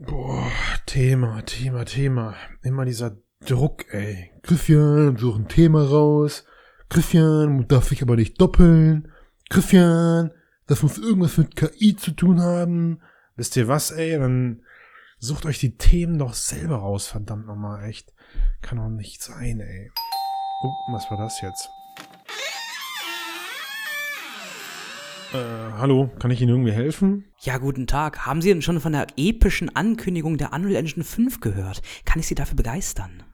Boah, Thema, Thema, Thema. Immer dieser Druck, ey. Christian, such ein Thema raus. Christian, darf ich aber nicht doppeln. Christian, das muss irgendwas mit KI zu tun haben. Wisst ihr was, ey? Dann sucht euch die Themen doch selber raus, verdammt nochmal, echt. Kann doch nicht sein, ey. Oh, was war das jetzt? Äh, hallo, kann ich Ihnen irgendwie helfen? Ja, guten Tag. Haben Sie denn schon von der epischen Ankündigung der Unreal Engine 5 gehört? Kann ich Sie dafür begeistern?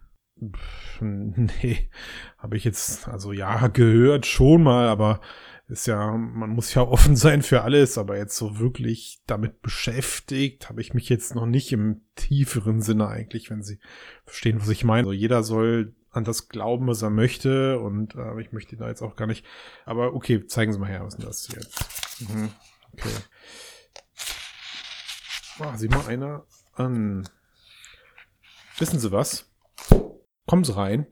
Pff, nee, habe ich jetzt, also ja, gehört schon mal, aber ist ja, man muss ja offen sein für alles, aber jetzt so wirklich damit beschäftigt, habe ich mich jetzt noch nicht im tieferen Sinne eigentlich, wenn Sie verstehen, was ich meine. Also jeder soll an das glauben, was er möchte und äh, ich möchte da jetzt auch gar nicht. Aber okay, zeigen Sie mal her, was ist denn das jetzt? Mhm. Okay. Ah, sieh mal einer an. Wissen Sie was? Kommen Sie rein.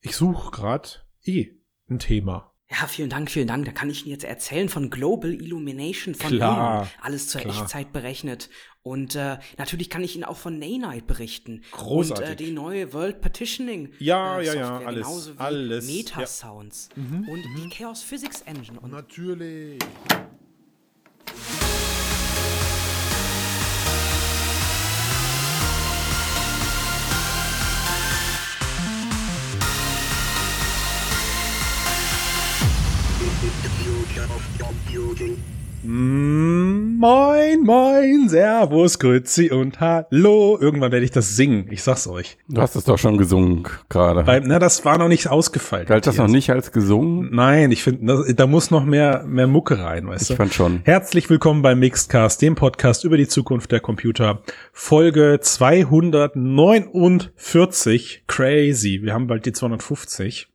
Ich suche gerade eh ein Thema. Ja, vielen Dank, vielen Dank. Da kann ich Ihnen jetzt erzählen von Global Illumination von Klar, Neon. Alles zur klar. Echtzeit berechnet. Und äh, natürlich kann ich Ihnen auch von Naynite berichten. Großartig. Und äh, die neue World Partitioning Ja, äh, ja, ja, alles, genauso wie alles, ja. Meta-Sounds. Mhm, und die Chaos Physics Engine. Und Natürlich. Moin, moin, Servus, Grüezi und Hallo. Irgendwann werde ich das singen, ich sag's euch. Du hast es doch schon gesungen gerade. Na, das war noch nicht ausgefeilt. Galt das noch nicht als gesungen? Nein, ich finde, da muss noch mehr, mehr Mucke rein, weißt du? Ich fand schon. Herzlich willkommen beim Mixedcast, dem Podcast über die Zukunft der Computer. Folge 249. Crazy. Wir haben bald die 250.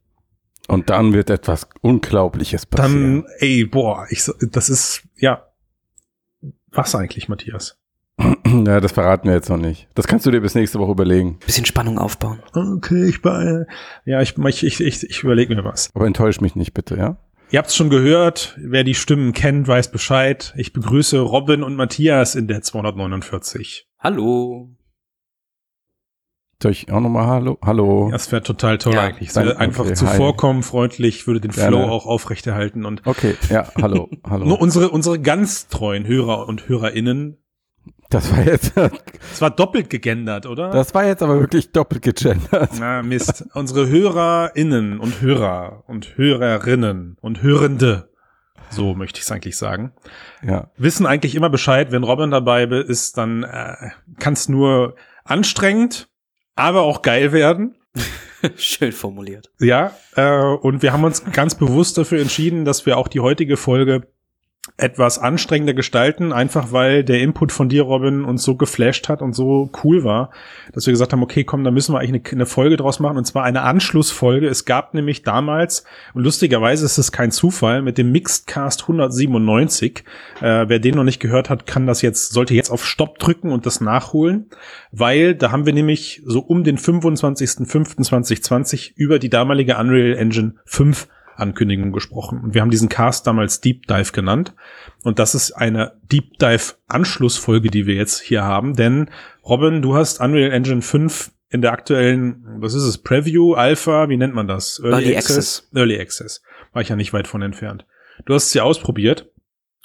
Und dann wird etwas Unglaubliches passieren. Dann, ey, boah, ich, das ist, ja. Was eigentlich, Matthias? ja, das verraten wir jetzt noch nicht. Das kannst du dir bis nächste Woche überlegen. bisschen Spannung aufbauen. Okay, ich bei, ja, ich, ich, ich, ich, ich überlege mir was. Aber enttäusch mich nicht bitte, ja? Ihr habt's schon gehört, wer die Stimmen kennt, weiß Bescheid. Ich begrüße Robin und Matthias in der 249. Hallo. Ich auch nochmal Hallo? Hallo. Das wäre total toll Ja, eigentlich. Dann- wäre einfach okay, zuvorkommen, freundlich, würde den Gerne. Flow auch aufrechterhalten und Okay, ja, hallo, hallo. nur unsere, unsere ganz treuen Hörer und HörerInnen. Das war jetzt, Es war doppelt gegendert, oder? das war jetzt aber wirklich doppelt gegendert. Na, Mist. unsere HörerInnen und Hörer und Hörerinnen und Hörende. So möchte ich es eigentlich sagen. Ja. Wissen eigentlich immer Bescheid, wenn Robin dabei ist, dann äh, kann es nur anstrengend, aber auch geil werden. Schön formuliert. Ja, äh, und wir haben uns ganz bewusst dafür entschieden, dass wir auch die heutige Folge etwas anstrengender gestalten, einfach weil der Input von dir, Robin, uns so geflasht hat und so cool war, dass wir gesagt haben, okay, komm, da müssen wir eigentlich eine, Folge draus machen, und zwar eine Anschlussfolge. Es gab nämlich damals, und lustigerweise ist es kein Zufall, mit dem Mixedcast 197, äh, wer den noch nicht gehört hat, kann das jetzt, sollte jetzt auf Stopp drücken und das nachholen, weil da haben wir nämlich so um den 25.05.2020 über die damalige Unreal Engine 5 Ankündigung gesprochen. Und wir haben diesen Cast damals Deep Dive genannt. Und das ist eine Deep Dive Anschlussfolge, die wir jetzt hier haben. Denn Robin, du hast Unreal Engine 5 in der aktuellen, was ist es, Preview, Alpha, wie nennt man das? Early Access. Early Access. War ich ja nicht weit von entfernt. Du hast sie ausprobiert.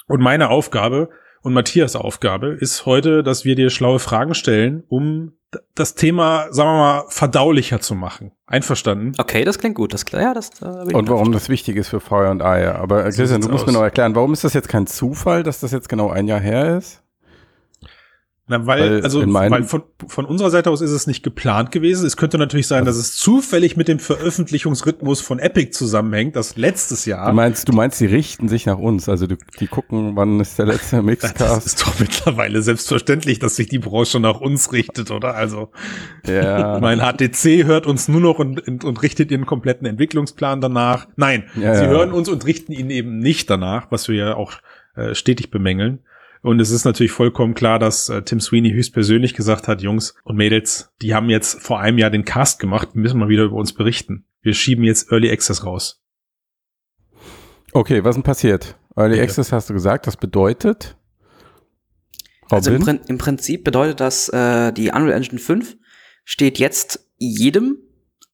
Und meine Aufgabe und Matthias Aufgabe ist heute, dass wir dir schlaue Fragen stellen, um das Thema, sagen wir mal, verdaulicher zu machen. Einverstanden? Okay, das klingt gut. Das, ja, das, äh, Und warum das wichtig ist für Feuer und Eier. Aber äh, So Christian, du musst aus. mir noch erklären, warum ist das jetzt kein Zufall, dass das jetzt genau ein Jahr her ist? Na, weil, Weil also, weil von, von unserer Seite aus ist es nicht geplant gewesen. Es könnte natürlich sein, dass es zufällig mit dem Veröffentlichungsrhythmus von Epic zusammenhängt, das letztes Jahr. Du meinst, du meinst, die richten sich nach uns. Also du, die gucken, wann ist der letzte das Mixcast. ist doch mittlerweile selbstverständlich, dass sich die Branche nach uns richtet, oder? Also, Ja. mein HTC hört uns nur noch und, und, und richtet ihren kompletten Entwicklungsplan danach. Nein, Ja, sie ja. hören uns und richten ihn eben nicht danach, was wir ja auch äh, stetig bemängeln. Und es ist natürlich vollkommen klar, dass äh, Tim Sweeney höchstpersönlich gesagt hat, Jungs und Mädels, die haben jetzt vor einem Jahr den Cast gemacht, müssen mal wieder über uns berichten. Wir schieben jetzt Early Access raus. Okay, was denn passiert? Early Bitte. Access hast du gesagt, das bedeutet? Also im, Robin? Prin im Prinzip bedeutet das, äh, die Unreal Engine 5 steht jetzt jedem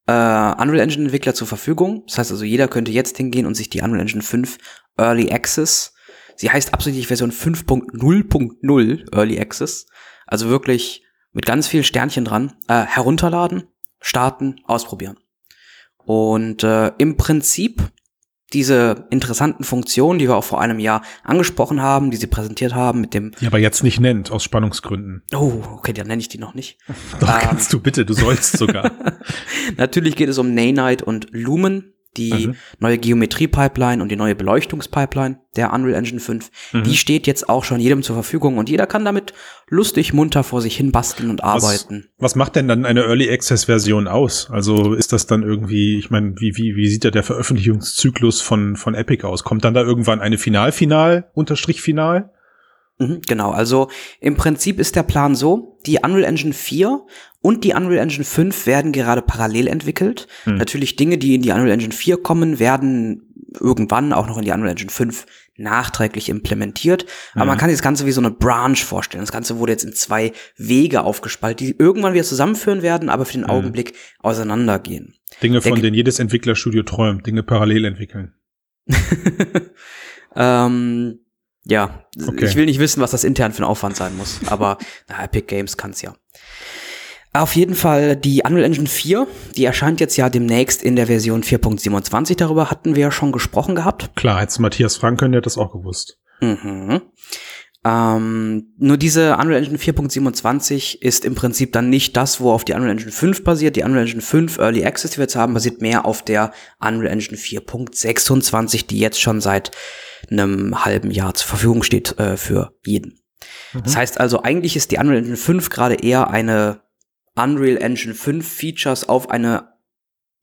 äh, Unreal Engine Entwickler zur Verfügung. Das heißt also, jeder könnte jetzt hingehen und sich die Unreal Engine 5 Early Access, sie heißt absichtlich Version 5.0.0 Early Access, also wirklich mit ganz vielen Sternchen dran, äh, herunterladen, starten, ausprobieren. Und äh, im Prinzip diese interessanten Funktionen, die wir auch vor einem Jahr angesprochen haben, die sie präsentiert haben mit dem Die aber jetzt nicht nennt, aus Spannungsgründen. Oh, okay, dann nenne ich die noch nicht. Doch, Ähm. kannst du bitte, du sollst sogar. Natürlich geht es um Nanite und Lumen, die Mhm. neue Geometrie-Pipeline und die neue Beleuchtungspipeline der Unreal Engine 5. Mhm. Die steht jetzt auch schon jedem zur Verfügung und jeder kann damit lustig munter vor sich hin basteln und arbeiten. Was macht denn dann eine Early Access Version aus? Also ist das dann irgendwie, ich meine, wie, wie, wie sieht da der Veröffentlichungszyklus von, von Epic aus? Kommt dann da irgendwann eine Final-Final, Unterstrich Final? Mhm, genau, also im Prinzip ist der Plan so, die Unreal Engine 4 und die Unreal Engine 5 werden gerade parallel entwickelt. Hm. Natürlich Dinge, die in die Unreal Engine 4 kommen, werden irgendwann auch noch in die Unreal Engine 5 nachträglich implementiert. Aber man Mhm. kann sich das Ganze wie so eine Branch vorstellen. Das Ganze wurde jetzt in zwei Wege aufgespalten, die irgendwann wieder zusammenführen werden, aber für den Mhm. Augenblick auseinandergehen. Dinge, von denen jedes Entwicklerstudio träumt, Dinge parallel entwickeln. ähm, ja, Okay. ich will nicht wissen, was das intern für ein Aufwand sein muss, aber na, Epic Games kann's ja. Auf jeden Fall die Unreal Engine 4, die erscheint jetzt ja demnächst in der Version 4.27, darüber hatten wir ja schon gesprochen gehabt. Klar, du Matthias fragen können, der hat das auch gewusst. Mhm. Ähm, nur diese Unreal Engine 4.27 ist im Prinzip dann nicht das, wo auf die Unreal Engine 5 basiert. Die Unreal Engine 5 Early Access, die wir jetzt haben, basiert mehr auf der Unreal Engine 4.26, die jetzt schon seit einem halben Jahr zur Verfügung steht äh, für jeden. Das heißt also, eigentlich ist die Unreal Engine 5 gerade eher eine Unreal Engine 5 Features auf eine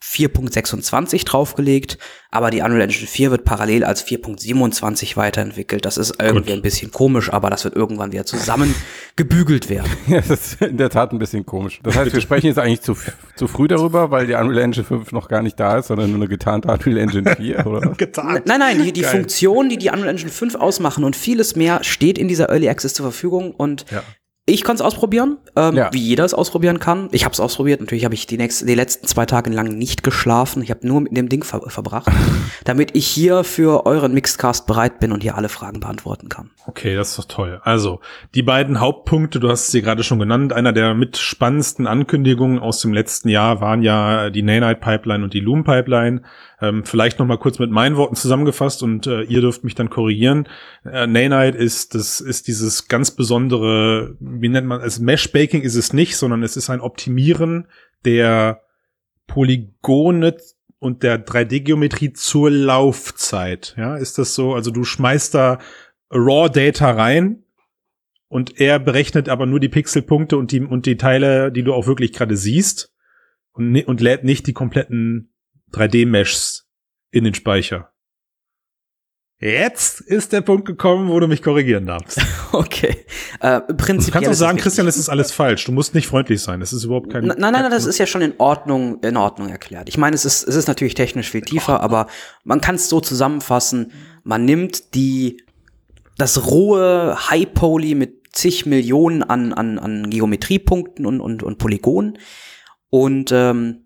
4.26 draufgelegt, aber die Unreal Engine 4 wird parallel als 4.27 weiterentwickelt. Das ist irgendwie Gut. ein bisschen komisch, aber das wird irgendwann wieder zusammen gebügelt werden. Ja, das ist in der Tat ein bisschen komisch. Das heißt, wir sprechen jetzt eigentlich zu, zu früh darüber, weil die Unreal Engine 5 noch gar nicht da ist, sondern nur eine getarnte Unreal Engine 4, oder? Getan. Nein, nein, die, die. Funktionen, die die Unreal Engine 5 ausmachen und vieles mehr steht in dieser Early Access zur Verfügung und Ja. Ich kann es ausprobieren, ähm, Ja. wie jeder es ausprobieren kann. Ich habe es ausprobiert. Natürlich habe ich die, nächsten, die letzten zwei Tage lang nicht geschlafen. Ich habe nur mit dem Ding ver verbracht, damit ich hier für euren Mixedcast bereit bin und hier alle Fragen beantworten kann. Okay, das ist doch toll. Also, die beiden Hauptpunkte, du hast sie gerade schon genannt, einer der mit spannendsten Ankündigungen aus dem letzten Jahr waren ja die Nanite Pipeline und die Loom Pipeline. Ähm, vielleicht noch mal kurz mit meinen Worten zusammengefasst und äh, ihr dürft mich dann korrigieren. Äh, Nanite ist das ist dieses ganz besondere, wie nennt man es? Mesh Baking ist es nicht, sondern es ist ein Optimieren der Polygone und der 3D-Geometrie zur Laufzeit. Ja, ist das so? Also du schmeißt da Raw Data rein und er berechnet aber nur die Pixelpunkte und die und die Teile, die du auch wirklich gerade siehst und, und lädt nicht die kompletten 3D-Meshs in den Speicher. Jetzt ist der Punkt gekommen, wo du mich korrigieren darfst. Okay. Äh, Du prinzipiell kannst auch sagen. Christian, es ist alles falsch. Du musst nicht freundlich sein. Es ist überhaupt kein. Nein, nein, nein, das ist ja schon in Ordnung, in Ordnung erklärt. Ich meine, es ist, es ist natürlich technisch viel tiefer, aber man kann es so zusammenfassen. Man nimmt die, das rohe High Poly mit zig Millionen an, an, an Geometriepunkten und, und, und Polygonen und, ähm,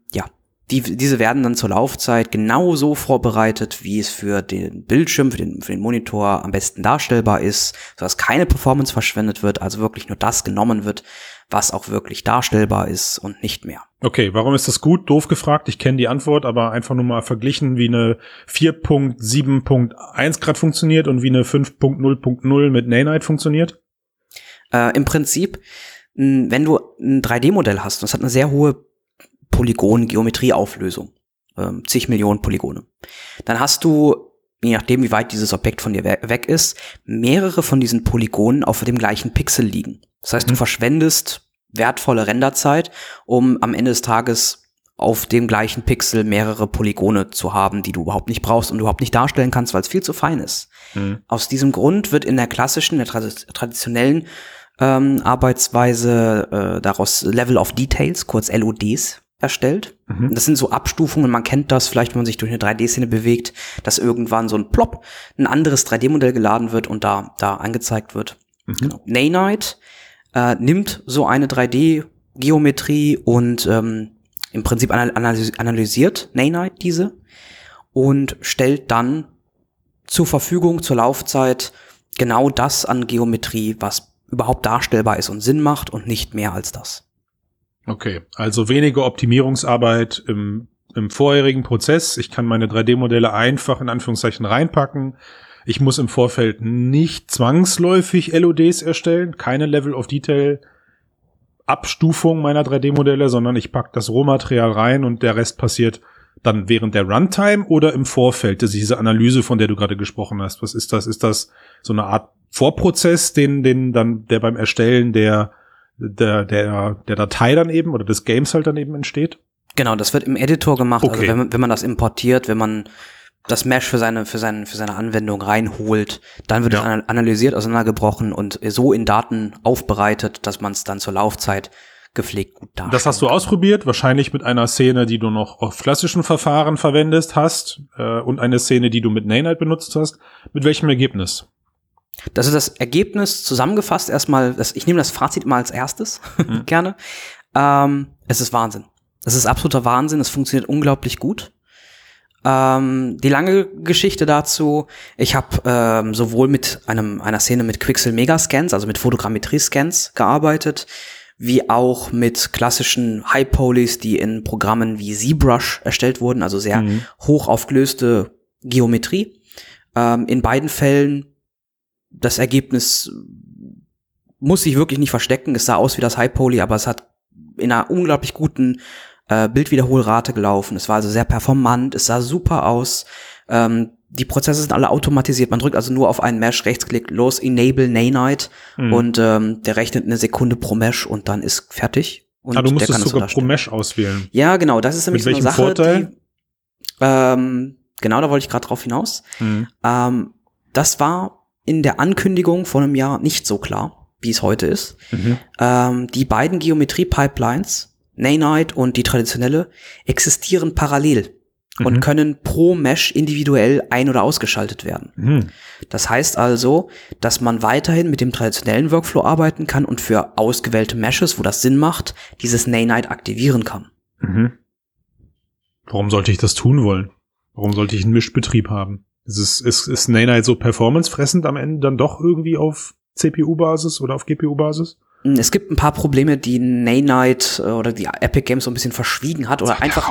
die, diese werden dann zur Laufzeit genauso vorbereitet, wie es für den Bildschirm, für den, für den Monitor am besten darstellbar ist, sodass keine Performance verschwendet wird, also wirklich nur das genommen wird, was auch wirklich darstellbar ist und nicht mehr. Okay, warum ist das gut? Doof gefragt. Ich kenne die Antwort, aber einfach nur mal verglichen, wie eine 4.7.1 Grad funktioniert und wie eine 5.0.0 mit Nanite funktioniert. Äh, Im Prinzip, wenn du ein 3D-Modell hast, und es hat eine sehr hohe Polygon-Geometrieauflösung, ähm, zig Millionen Polygone, dann hast du, je nachdem, wie weit dieses Objekt von dir we weg ist, mehrere von diesen Polygonen auf dem gleichen Pixel liegen. Das heißt, du Mhm. verschwendest wertvolle Renderzeit, um am Ende des Tages auf dem gleichen Pixel mehrere Polygone zu haben, die du überhaupt nicht brauchst und überhaupt nicht darstellen kannst, weil es viel zu fein ist. Aus diesem Grund wird in der klassischen, der tradi- traditionellen ähm, Arbeitsweise äh, daraus Level of Details, kurz LODs, erstellt. Mhm. Das sind so Abstufungen, man kennt das vielleicht, wenn man sich durch eine 3D-Szene bewegt, dass irgendwann so ein Plop, ein anderes 3D-Modell geladen wird und da, da angezeigt wird. Mhm. Genau. Nanite äh, nimmt so eine 3D-Geometrie und ähm, im Prinzip analysiert Nanite diese und stellt dann zur Verfügung zur Laufzeit genau das an Geometrie, was überhaupt darstellbar ist und Sinn macht und nicht mehr als das. Okay, also weniger Optimierungsarbeit im, im vorherigen Prozess. Ich kann meine 3D-Modelle einfach in Anführungszeichen reinpacken. Ich muss im Vorfeld nicht zwangsläufig LODs erstellen, keine Level of Detail Abstufung meiner 3D-Modelle, sondern ich pack das Rohmaterial rein und der Rest passiert dann während der Runtime oder im Vorfeld, das ist diese Analyse, von der du gerade gesprochen hast. Was ist das? Ist das so eine Art Vorprozess, den, den dann, der beim Erstellen der, der, der, der Datei dann eben oder des Games halt dann eben entsteht? Genau, das wird im Editor gemacht. Also okay. Also wenn, wenn man das importiert, wenn man das Mesh für seine, für seine, für seine Anwendung reinholt, dann wird ja. es analysiert, auseinandergebrochen und so in Daten aufbereitet, dass man es dann zur Laufzeit gepflegt gut darstellt. Das hast du ausprobiert, wahrscheinlich mit einer Szene, die du noch auf klassischen Verfahren verwendest hast äh, und eine Szene, die du mit Nanite benutzt hast. Mit welchem Ergebnis? Das ist das Ergebnis zusammengefasst. Erstmal, das, ich nehme das Fazit mal als erstes mhm. gerne. Ähm, es ist Wahnsinn. Es ist absoluter Wahnsinn. Es funktioniert unglaublich gut. Ähm, die lange Geschichte dazu, ich habe ähm, sowohl mit einem, einer Szene mit Quixel Megascans, also mit Fotogrammetrie-Scans gearbeitet, wie auch mit klassischen High Polys, die in Programmen wie ZBrush erstellt wurden, also sehr mhm. hoch aufgelöste Geometrie. Ähm, in beiden Fällen das Ergebnis muss sich wirklich nicht verstecken. Es sah aus wie das High Poly, aber es hat in einer unglaublich guten äh, Bildwiederholrate gelaufen. Es war also sehr performant, es sah super aus. Ähm, die Prozesse sind alle automatisiert. Man drückt also nur auf einen Mesh, Rechtsklick, los, Enable Nanite mhm. und ähm, der rechnet eine Sekunde pro Mesh und dann ist fertig. Und ah, du musst es sogar pro Mesh auswählen. Ja, genau. Das ist nämlich Mit so eine Sache, Vorteil? die ähm, genau, da wollte ich gerade drauf hinaus. Mhm. Ähm, das war in der Ankündigung vor einem Jahr nicht so klar, wie es heute ist. Mhm. Ähm, die beiden Geometrie-Pipelines Nanite und die traditionelle existieren parallel mhm. und können pro Mesh individuell ein- oder ausgeschaltet werden. Mhm. Das heißt also, dass man weiterhin mit dem traditionellen Workflow arbeiten kann und für ausgewählte Meshes, wo das Sinn macht, dieses Nanite aktivieren kann. Mhm. Warum sollte ich das tun wollen? Warum sollte ich einen Mischbetrieb haben? Ist, ist, ist Nanite so performancefressend am Ende dann doch irgendwie auf CPU-Basis oder auf GPU-Basis? Es gibt ein paar Probleme, die Nanite äh, oder die Epic Games so ein bisschen verschwiegen hat oder einfach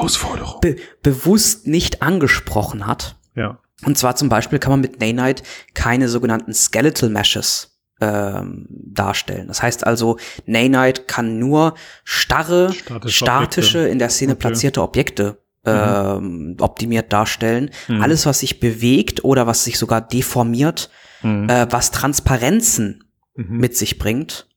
be bewusst nicht angesprochen hat. Ja. Und zwar zum Beispiel kann man mit Nanite keine sogenannten Skeletal Meshes ähm, darstellen. Das heißt also, Nanite kann nur starre, statische, statische in der Szene okay. platzierte Objekte mhm. optimiert darstellen. Mhm. Alles, was sich bewegt oder was sich sogar deformiert, mhm. äh, was Transparenzen mhm. mit sich bringt,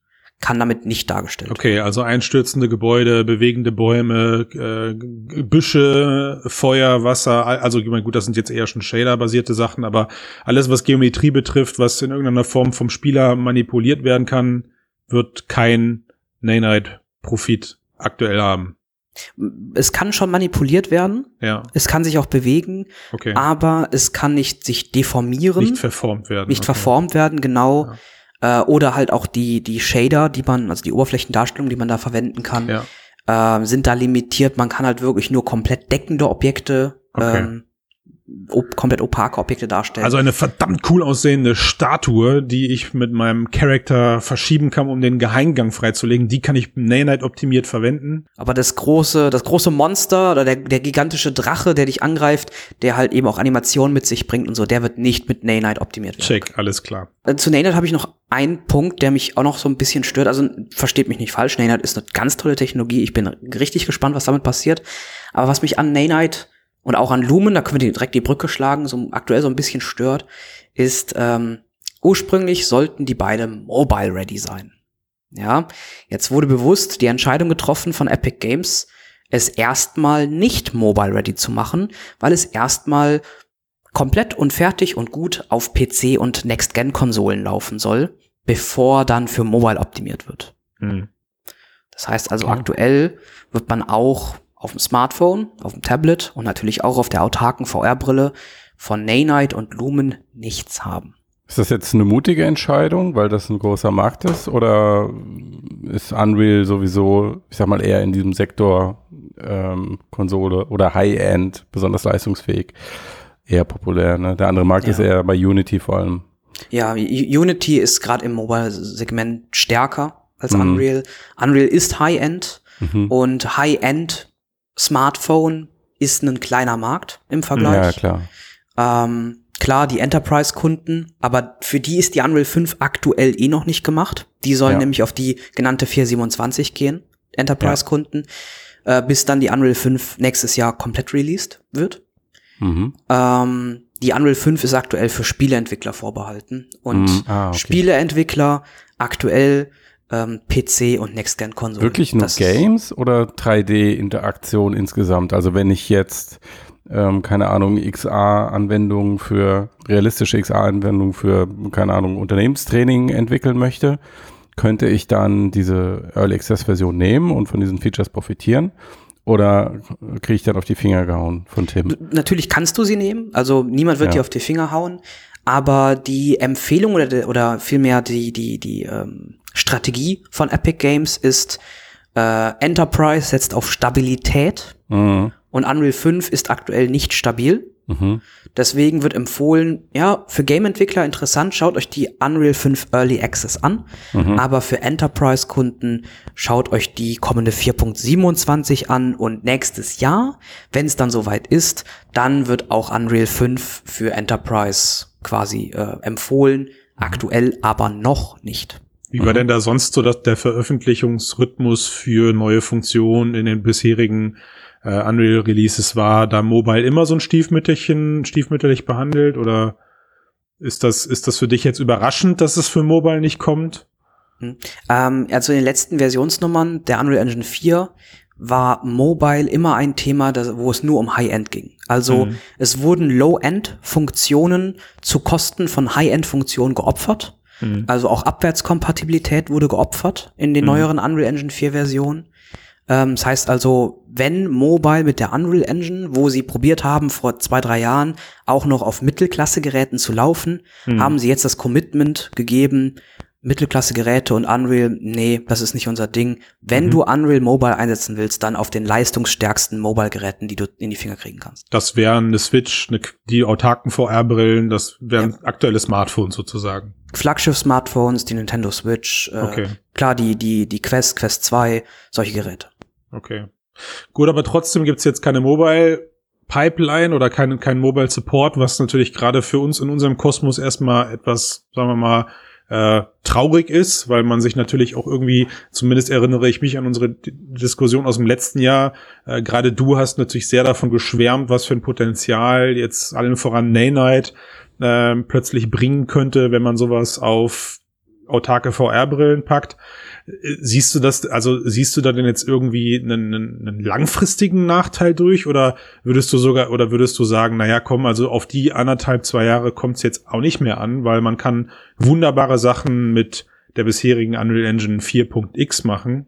kann damit nicht dargestellt Okay, also einstürzende Gebäude, bewegende Bäume, äh, Büsche, Feuer, Wasser, also ich meine, gut, das sind jetzt eher schon Shader-basierte Sachen, aber alles, was Geometrie betrifft, was in irgendeiner Form vom Spieler manipuliert werden kann, wird kein Nanite-Profit aktuell haben. Es kann schon manipuliert werden. Ja. Es kann sich auch bewegen. Okay. Aber es kann nicht sich deformieren. Nicht verformt werden. Nicht okay. verformt werden, genau. Ja äh, oder halt auch die, die Shader, die man, also die Oberflächendarstellung, die man da verwenden kann, ja. äh, sind da limitiert. Man kann halt wirklich nur komplett deckende Objekte okay. ähm, op komplett opake Objekte darstellen. Also eine verdammt cool aussehende Statue, die ich mit meinem Charakter verschieben kann, um den Geheimgang freizulegen, die kann ich Nanite optimiert verwenden. Aber das große, das große Monster oder der, der gigantische Drache, der dich angreift, der halt eben auch Animationen mit sich bringt und so, der wird nicht mit Nanite optimiert werden. Check, alles klar. Äh, zu Nanite habe ich noch einen Punkt, der mich auch noch so ein bisschen stört. Also versteht mich nicht falsch, Nanite ist eine ganz tolle Technologie. Ich bin richtig gespannt, was damit passiert. Aber was mich an Nanite und auch an Lumen, da können wir direkt die Brücke schlagen, so aktuell so ein bisschen stört, ist, ähm, ursprünglich sollten die beide mobile ready sein. Ja, jetzt wurde bewusst die Entscheidung getroffen von Epic Games, es erstmal nicht mobile ready zu machen, weil es erstmal komplett und fertig und gut auf PC und Next-Gen-Konsolen laufen soll, bevor dann für mobile optimiert wird. Mhm. Das heißt also, okay. aktuell wird man auch auf dem Smartphone, auf dem Tablet und natürlich auch auf der autarken VR-Brille von Nanite und Lumen nichts haben. Ist das jetzt eine mutige Entscheidung, weil das ein großer Markt ist? Oder ist Unreal sowieso, ich sag mal, eher in diesem Sektor ähm, Konsole oder High-End, besonders leistungsfähig, eher populär? Ne? Der andere Markt Ja. ist eher bei Unity vor allem. Ja, Unity ist gerade im Mobile-Segment stärker als Mhm. Unreal. Unreal ist High-End Mhm. und High-End Smartphone ist ein kleiner Markt im Ja, Vergleich. klar. Ähm, klar, die Enterprise-Kunden, aber für die ist die Unreal 5 aktuell eh noch nicht gemacht. Die sollen Ja. nämlich auf die genannte 427 gehen, Enterprise-Kunden, äh, bis dann die Unreal 5 nächstes Jahr komplett released wird. Mhm. Ähm, die Unreal 5 ist aktuell für Spieleentwickler vorbehalten und Mhm. Ah, okay. Spieleentwickler aktuell ähm, PC und Next-Gen-Konsolen. Wirklich nur Das Games oder 3D-Interaktion insgesamt? Also wenn ich jetzt, ähm, keine Ahnung, XR-Anwendungen für, realistische XR-Anwendungen für, keine Ahnung, Unternehmenstraining entwickeln möchte, könnte ich dann diese Early Access-Version nehmen und von diesen Features profitieren? Oder kriege ich dann auf die Finger gehauen von Tim? Natürlich kannst du sie nehmen, also niemand wird Ja. dir auf die Finger hauen, aber die Empfehlung oder, de- oder vielmehr die, die, die ähm, Strategie von Epic Games ist, äh, Enterprise setzt auf Stabilität Mhm. und Unreal 5 ist aktuell nicht stabil. Mhm. Deswegen wird empfohlen, ja, für Game-Entwickler interessant, schaut euch die Unreal 5 Early Access an. Mhm. Aber für Enterprise-Kunden schaut euch die kommende 4.27 an und nächstes Jahr, wenn es dann soweit ist, dann wird auch Unreal 5 für Enterprise quasi äh, empfohlen. Aktuell aber noch nicht. Wie war denn da sonst so dass der Veröffentlichungsrhythmus für neue Funktionen in den bisherigen äh, Unreal Releases? War da Mobile immer so ein Stiefmütterchen, stiefmütterlich behandelt oder ist das, ist das für dich jetzt überraschend, dass es für Mobile nicht kommt? Ähm, also in den letzten Versionsnummern der Unreal Engine 4 war Mobile immer ein Thema, das, wo es nur um High-End ging. Also Mhm. es wurden Low-End-Funktionen zu Kosten von High-End-Funktionen geopfert. Mhm. Also auch Abwärtskompatibilität wurde geopfert in den Mhm. neueren Unreal Engine 4 Versionen. Ähm, das heißt also, wenn Mobile mit der Unreal Engine, wo sie probiert haben, vor zwei, drei Jahren auch noch auf Mittelklasse-Geräten zu laufen, Mhm. haben sie jetzt das Commitment gegeben, Mittelklasse-Geräte und Unreal, nee, das ist nicht unser Ding. Wenn Mhm. du Unreal Mobile einsetzen willst, dann auf den leistungsstärksten Mobile-Geräten, die du in die Finger kriegen kannst. Das wären eine Switch, eine, die autarken VR-Brillen, das wären aktuelle Smartphones sozusagen. Flaggschiff-Smartphones, die Nintendo Switch, äh, Okay. Klar, die, die, die Quest, Quest 2, solche Geräte. Okay. Gut, aber trotzdem gibt's jetzt keine Mobile Pipeline oder keinen kein Mobile Support, was natürlich gerade für uns in unserem Kosmos erstmal etwas, sagen wir mal, äh, traurig ist, weil man sich natürlich auch irgendwie, zumindest erinnere ich mich an unsere D Diskussion aus dem letzten Jahr, äh, gerade du hast natürlich sehr davon geschwärmt, was für ein Potenzial jetzt allen voran Naynite äh, plötzlich bringen könnte, wenn man sowas auf autarke VR-Brillen packt. Siehst du das, also siehst du da denn jetzt irgendwie einen, einen, langfristigen Nachteil durch oder würdest du sogar, oder würdest du sagen, naja, komm, also auf die anderthalb, zwei Jahre kommt es jetzt auch nicht mehr an, weil man kann wunderbare Sachen mit der bisherigen Unreal Engine 4.x machen,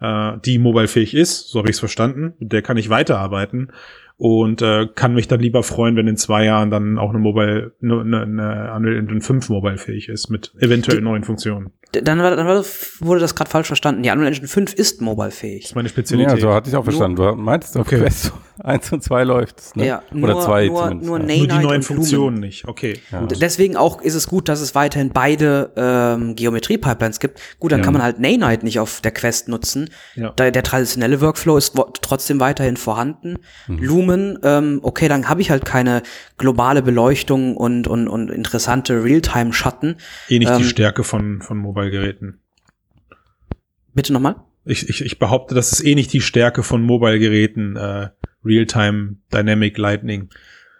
äh, die mobilefähig ist, so habe ich es verstanden, mit der kann ich weiterarbeiten und äh, kann mich dann lieber freuen, wenn in zwei Jahren dann auch eine Mobile, eine, eine, eine Unreal Engine 5 mobilefähig ist mit eventuell neuen Funktionen. Dann, war, dann war, wurde das gerade falsch verstanden. Die Unreal Engine 5 ist Das mobile-fähig. ist meine Ja, Spezialität. so hatte ich auch verstanden. Du meintest auf Okay. Quest 1 und 2 läuft ne? Ja, Oder nur- 2 nur- zumindest. nur ja. Nur die neuen. Funktionen nicht. Okay. Ja. Und deswegen auch ist es gut, dass es weiterhin beide ähm, Geometrie-Pipelines gibt. Gut, dann Ja. kann man halt Naynite nicht auf der Quest nutzen. Ja. Da, der traditionelle Workflow ist trotzdem weiterhin vorhanden. Mhm. Lumen, ähm, okay, dann habe ich halt keine globale Beleuchtung und, und, und interessante Realtime-Schatten. Eh nicht die Ähm, Stärke von, von Mobile-Geräten. Bitte nochmal? Ich, ich, ich behaupte, das ist eh nicht die Stärke von Mobile-Geräten, äh, Real-Time Dynamic Lightning.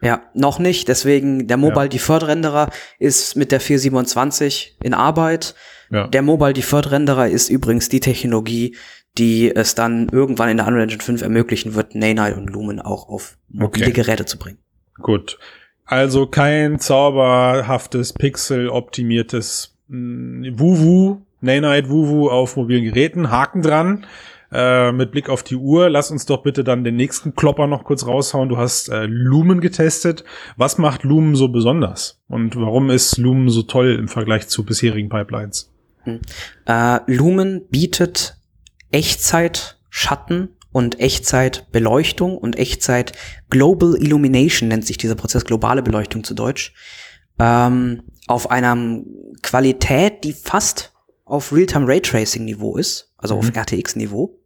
Ja, noch nicht. Deswegen der Mobile Ja. Deferred Renderer ist mit der 427 in Arbeit. Ja. Der Mobile Deferred Renderer ist übrigens die Technologie, die es dann irgendwann in der Unreal Engine 5 ermöglichen wird, Naynite und Lumen auch auf mobile Okay. Geräte zu bringen. Gut. Also kein zauberhaftes, pixel-optimiertes mm, Wuwu, Naynite Wuwu auf mobilen Geräten. Haken dran. Äh, mit Blick auf die Uhr, lass uns doch bitte dann den nächsten Klopper noch kurz raushauen. Du hast äh, Lumen getestet. Was macht Lumen so besonders? Und warum ist Lumen so toll im Vergleich zu bisherigen Pipelines? Hm. Äh, Lumen bietet Echtzeit Schatten und Echtzeitbeleuchtung und Echtzeit Global Illumination nennt sich dieser Prozess, globale Beleuchtung zu Deutsch, ähm, auf einer Qualität, die fast auf Realtime Raytracing Niveau ist, also mhm. auf RTX Niveau,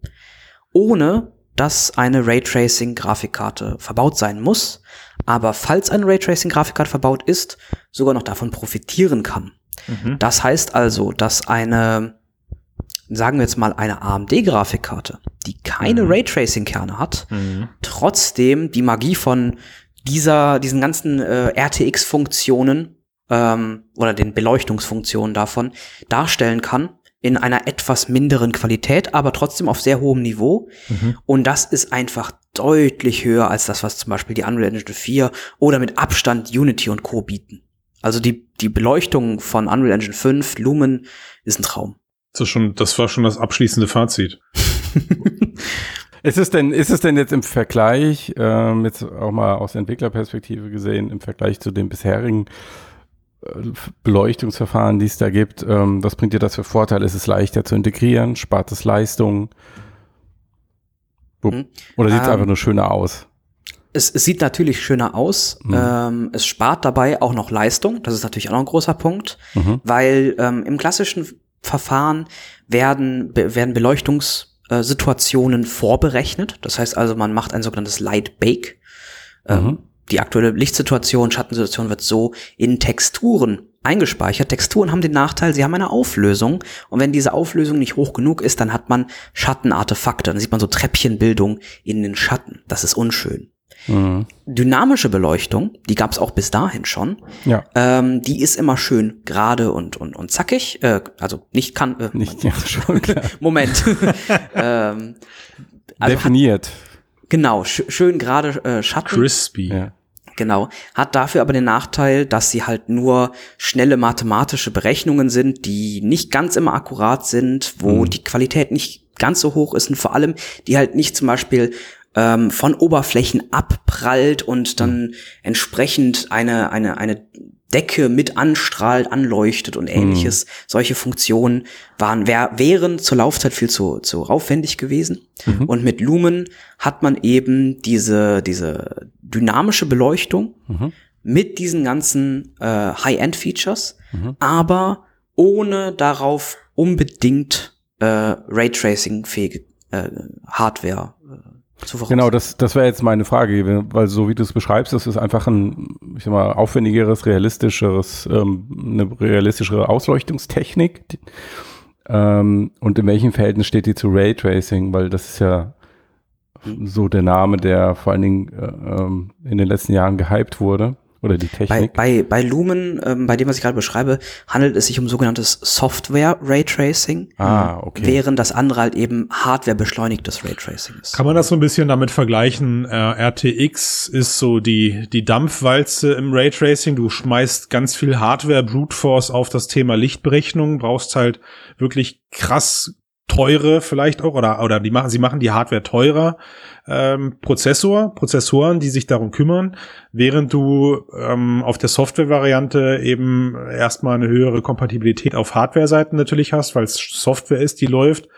ohne dass eine Raytracing Grafikkarte verbaut sein muss, aber falls eine Raytracing Grafikkarte verbaut ist, sogar noch davon profitieren kann. Mhm. Das heißt also, dass eine sagen wir jetzt mal eine AMD-Grafikkarte, die keine mhm. Raytracing-Kerne hat, mhm. trotzdem die Magie von dieser, diesen ganzen äh, RTX-Funktionen ähm, oder den Beleuchtungsfunktionen davon darstellen kann in einer etwas minderen Qualität, aber trotzdem auf sehr hohem Niveau. Mhm. Und das ist einfach deutlich höher als das, was zum Beispiel die Unreal Engine 4 oder mit Abstand Unity und Co. bieten. Also die, die Beleuchtung von Unreal Engine 5, Lumen, ist ein Traum. Das, schon, das war schon das abschließende Fazit. ist es denn, ist es denn jetzt im Vergleich, ähm, jetzt auch mal aus Entwicklerperspektive gesehen, im Vergleich zu den bisherigen äh, Beleuchtungsverfahren, die es da gibt, ähm, was bringt dir das für Vorteile? Ist es leichter zu integrieren? Spart es Leistung? Hm. Oder sieht es ähm, einfach nur schöner aus? Es, es sieht natürlich schöner aus. Mhm. Ähm, es spart dabei auch noch Leistung. Das ist natürlich auch noch ein großer Punkt, mhm. weil ähm, im klassischen Verfahren werden, be werden Beleuchtungssituationen vorberechnet. Das heißt also, man macht ein sogenanntes Light Bake. Ähm, mhm. Die aktuelle Lichtsituation, Schattensituation wird so in Texturen eingespeichert. Texturen haben den Nachteil, sie haben eine Auflösung und wenn diese Auflösung nicht hoch genug ist, dann hat man Schattenartefakte. Dann sieht man so Treppchenbildung in den Schatten. Das ist unschön. Mhm. Dynamische Beleuchtung, die gab es auch bis dahin schon. Ja. Ähm, die ist immer schön gerade und, und, und zackig. Äh, also nicht kann. Äh, nicht, ja, schon klar. Moment. ähm, also Definiert. Hat, genau, sch schön gerade äh, Schatten. Crispy. Ja. Genau. Hat dafür aber den Nachteil, dass sie halt nur schnelle mathematische Berechnungen sind, die nicht ganz immer akkurat sind, wo mhm. die Qualität nicht ganz so hoch ist und vor allem die halt nicht zum Beispiel ähm, von Oberflächen abprallt und dann entsprechend eine, eine, eine Decke mit anstrahlt, anleuchtet und ähnliches. Mhm. Solche Funktionen waren, wär, wären zur Laufzeit viel zu, zu aufwendig gewesen. Mhm. Und mit Lumen hat man eben diese, diese dynamische Beleuchtung mhm. mit diesen ganzen äh, High-End-Features, mhm. aber ohne darauf unbedingt äh, Raytracing-fähige äh, Hardware Genau, das, das wäre jetzt meine Frage, weil so wie du es beschreibst, das ist einfach ein, ich sag mal, aufwendigeres, realistischeres, ähm, eine realistischere Ausleuchtungstechnik. Ähm, und in welchem Verhältnis steht die zu Raytracing? Weil das ist ja so der Name, der vor allen Dingen äh, ähm, in den letzten Jahren gehypt wurde. Oder die Technik? Bei, bei, bei Lumen, ähm, bei dem, was ich gerade beschreibe, handelt es sich um sogenanntes Software Raytracing. Ah, okay. Während das andere halt eben Hardware beschleunigtes Raytracing ist. Kann man das so ein bisschen damit vergleichen? Äh, RTX ist so die, die Dampfwalze im Raytracing. Du schmeißt ganz viel Hardware Brute Force auf das Thema Lichtberechnung, brauchst halt wirklich krass teure vielleicht auch oder oder die machen sie machen die Hardware teurer ähm, Prozessor Prozessoren die sich darum kümmern während du ähm, auf der Software-Variante eben erstmal eine höhere Kompatibilität auf Hardware-Seiten natürlich hast weil es Software ist die läuft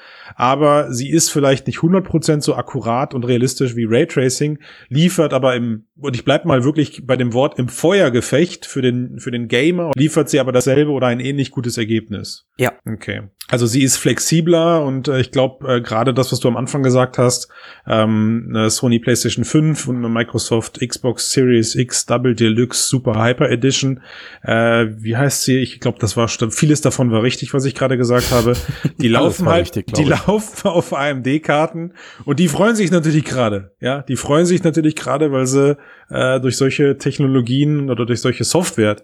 aber sie ist vielleicht nicht 100% so akkurat und realistisch wie Raytracing liefert aber im und ich bleib mal wirklich bei dem Wort im Feuergefecht für den für den Gamer liefert sie aber dasselbe oder ein ähnlich gutes Ergebnis. Ja. Okay. Also sie ist flexibler und äh, ich glaube, äh, gerade das, was du am Anfang gesagt hast, ähm, eine Sony PlayStation 5 und eine Microsoft Xbox Series X Double Deluxe Super Hyper Edition, äh, wie heißt sie? Ich glaube, das war vieles davon war richtig, was ich gerade gesagt habe. Die laufen halt, richtig, die laufen auf AMD-Karten und die freuen sich natürlich gerade. Ja, die freuen sich natürlich gerade, weil sie äh, durch solche Technologien oder durch solche Software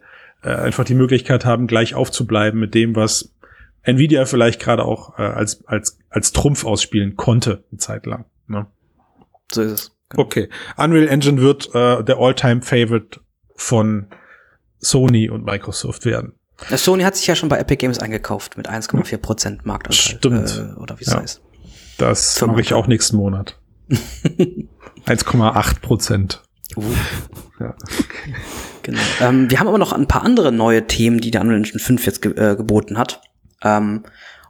äh, einfach die Möglichkeit haben, gleich aufzubleiben mit dem, was Nvidia vielleicht gerade auch äh, als, als, als Trumpf ausspielen konnte, eine Zeit lang. Ne? So ist es. Genau. Okay. Unreal Engine wird äh, der All-Time-Favorite von Sony und Microsoft werden. Sony hat sich ja schon bei Epic Games eingekauft mit 1,4 Prozent Marktanteil. Stimmt. Äh, oder wie es ja. heißt. Das mache ich auch nächsten Monat. 1,8 Prozent. Uh, Ja. genau. Ähm, wir haben aber noch ein paar andere neue Themen, die der Unreal Engine 5 jetzt ge äh, geboten hat. Ähm,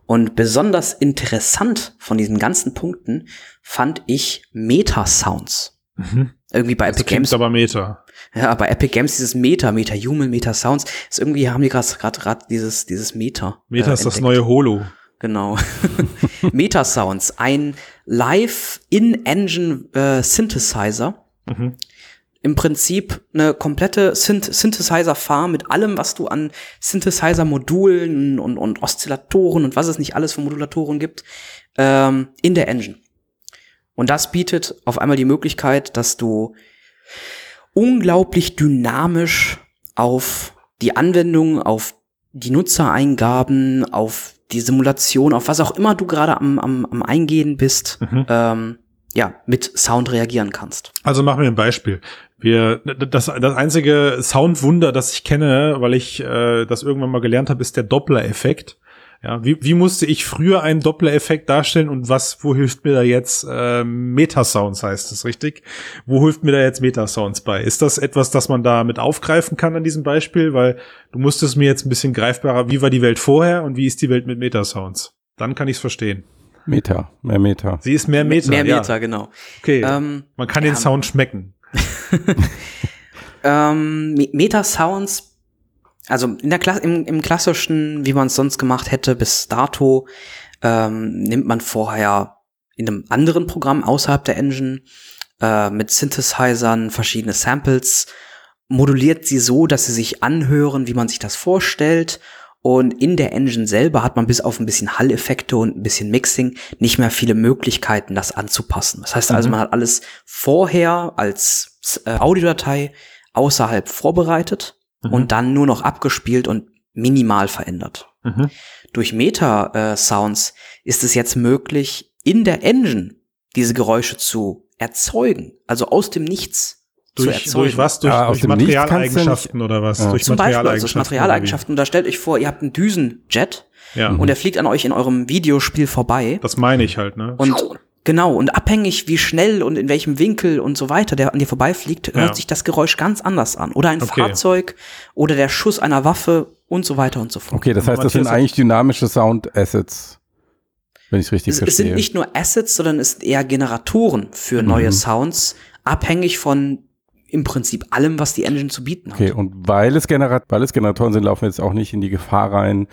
und besonders interessant von diesen ganzen Punkten fand ich Meta-Sounds. Mhm. Irgendwie bei Das Epic Games. aber Meta. Ja, bei Epic Games dieses Meta, Meta Human, Meta Sounds, ist irgendwie haben die gerade gerade dieses dieses Meta. Meta äh, ist das entdeckt. neue Holo. Genau. Meta Sounds, ein live in-engine äh, Synthesizer. Mhm. Im Prinzip eine komplette Synth Synthesizer-Farm mit allem, was du an Synthesizer-Modulen und, und Oszillatoren und was es nicht alles für Modulatoren gibt, ähm, in der Engine. Und das bietet auf einmal die Möglichkeit, dass du unglaublich dynamisch auf die Anwendung, auf die Nutzereingaben, auf die Simulation, auf was auch immer du gerade am, am, am Eingehen bist, Mhm. ähm, ja, mit Sound reagieren kannst. Also machen wir ein Beispiel. Wir, das, das einzige Soundwunder, das ich kenne, weil ich äh, das irgendwann mal gelernt habe, ist der Doppler-Effekt. Ja, wie, wie musste ich früher einen Doppler-Effekt darstellen und was, wo hilft mir da jetzt äh, Metasounds heißt es richtig? Wo hilft mir da jetzt Metasounds bei? Ist das etwas, das man da mit aufgreifen kann an diesem Beispiel? Weil du musstest mir jetzt ein bisschen greifbarer, wie war die Welt vorher und wie ist die Welt mit Metasounds? Dann kann ich es verstehen. Meta, mehr Meta. Sie ist mehr Meta. Mehr ja. Meter, genau. Okay. Ähm, man kann ja. den Sound schmecken. Ähm, Me- Meta-Sounds, also in der Kla im, im klassischen, wie man es sonst gemacht hätte bis dato, ähm, nimmt man vorher in einem anderen Programm außerhalb der Engine äh, mit Synthesizern verschiedene Samples, moduliert sie so, dass sie sich anhören, wie man sich das vorstellt. Und in der Engine selber hat man bis auf ein bisschen Hall-Effekte und ein bisschen Mixing nicht mehr viele Möglichkeiten, das anzupassen. Das heißt also, Mhm. man hat alles vorher als äh, Audiodatei außerhalb vorbereitet Mhm. und dann nur noch abgespielt und minimal verändert. Mhm. Durch Meta-Sounds ist es jetzt möglich, in der Engine diese Geräusche zu erzeugen, also aus dem Nichts Durch, durch was? Durch, aus durch Materialeigenschaften oder was? Ja. Durch Zum Beispiel, also Materialeigenschaften. Materialeigenschaften. Und da stellt euch vor, ihr habt einen Düsenjet? Ja, und der fliegt an euch in eurem Videospiel vorbei. das meine ich halt, ne? Und genau, und abhängig wie schnell und in welchem Winkel und so weiter der an dir vorbeifliegt, hört Ja. sich das Geräusch ganz anders an. Oder ein Okay. Fahrzeug oder der Schuss einer Waffe und so weiter und so fort. Okay, das heißt, das sind eigentlich dynamische Sound-Assets, wenn ich es richtig Es, es verstehe. sind nicht nur Assets, sondern es sind eher Generatoren für Mhm. neue Sounds, abhängig von im Prinzip allem, was die Engine zu bieten hat. Okay, und weil es, Generat weil es Generatoren sind, laufen wir jetzt auch nicht in die Gefahr rein,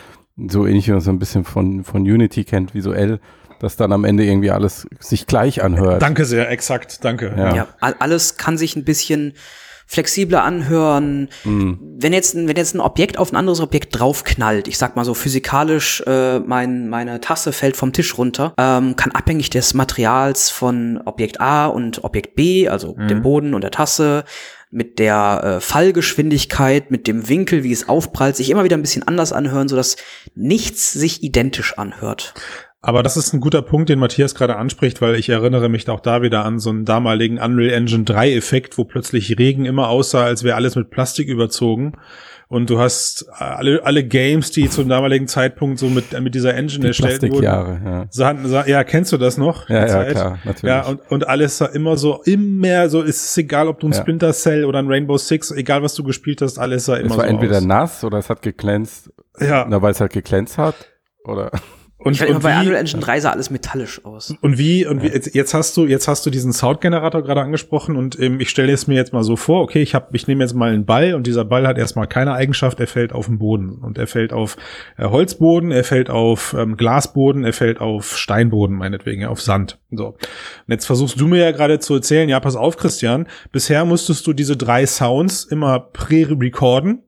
so ähnlich wie man es so ein bisschen von, von Unity kennt, visuell, dass dann am Ende irgendwie alles sich gleich anhört. Danke sehr, exakt, danke. Ja. Ja, all- alles kann sich ein bisschen flexibler anhören. Hm. Wenn jetzt, ein- wenn jetzt ein Objekt auf ein anderes Objekt draufknallt, ich sag mal so physikalisch, äh, mein, meine Tasse fällt vom Tisch runter, ähm, kann abhängig des Materials von Objekt A und Objekt B, also Mhm. dem Boden und der Tasse, mit der äh, Fallgeschwindigkeit, mit dem Winkel, wie es aufprallt, sich immer wieder ein bisschen anders anhören, sodass nichts sich identisch anhört. Aber das ist ein guter Punkt, den Matthias gerade anspricht, weil ich erinnere mich auch da wieder an so einen damaligen Unreal Engine 3 Effekt, wo plötzlich Regen immer aussah, als wäre alles mit Plastik überzogen. Und du hast alle, alle Games, die zum damaligen Zeitpunkt so mit, mit dieser Engine Die erstellt wurden. Ja. Sahen, sah, ja, kennst du das noch? Ja, ja, klar, natürlich. Ja, und, und alles sah immer so, immer so, ist es egal, ob du ein Ja. Splinter Cell oder ein Rainbow Six, egal was du gespielt hast, alles sah immer es war so entweder aus. nass oder es hat geglänzt, Ja, na, weil es halt geglänzt hat. Oder und, Ich fand immer und bei wie- Unreal Engine 3 sah alles metallisch aus. Und wie, und wie, jetzt, hast du, jetzt hast du diesen Soundgenerator gerade angesprochen und ähm, ich stelle es mir jetzt mal so vor, okay, ich habe, ich nehme jetzt mal einen Ball und dieser Ball hat erstmal keine Eigenschaft, er fällt auf den Boden und er fällt auf äh, Holzboden, er fällt auf ähm, Glasboden, er fällt auf Steinboden, meinetwegen, auf Sand. So. Und jetzt versuchst du mir ja gerade zu erzählen, ja, pass auf, Christian, bisher musstest du diese drei Sounds immer prä-recorden.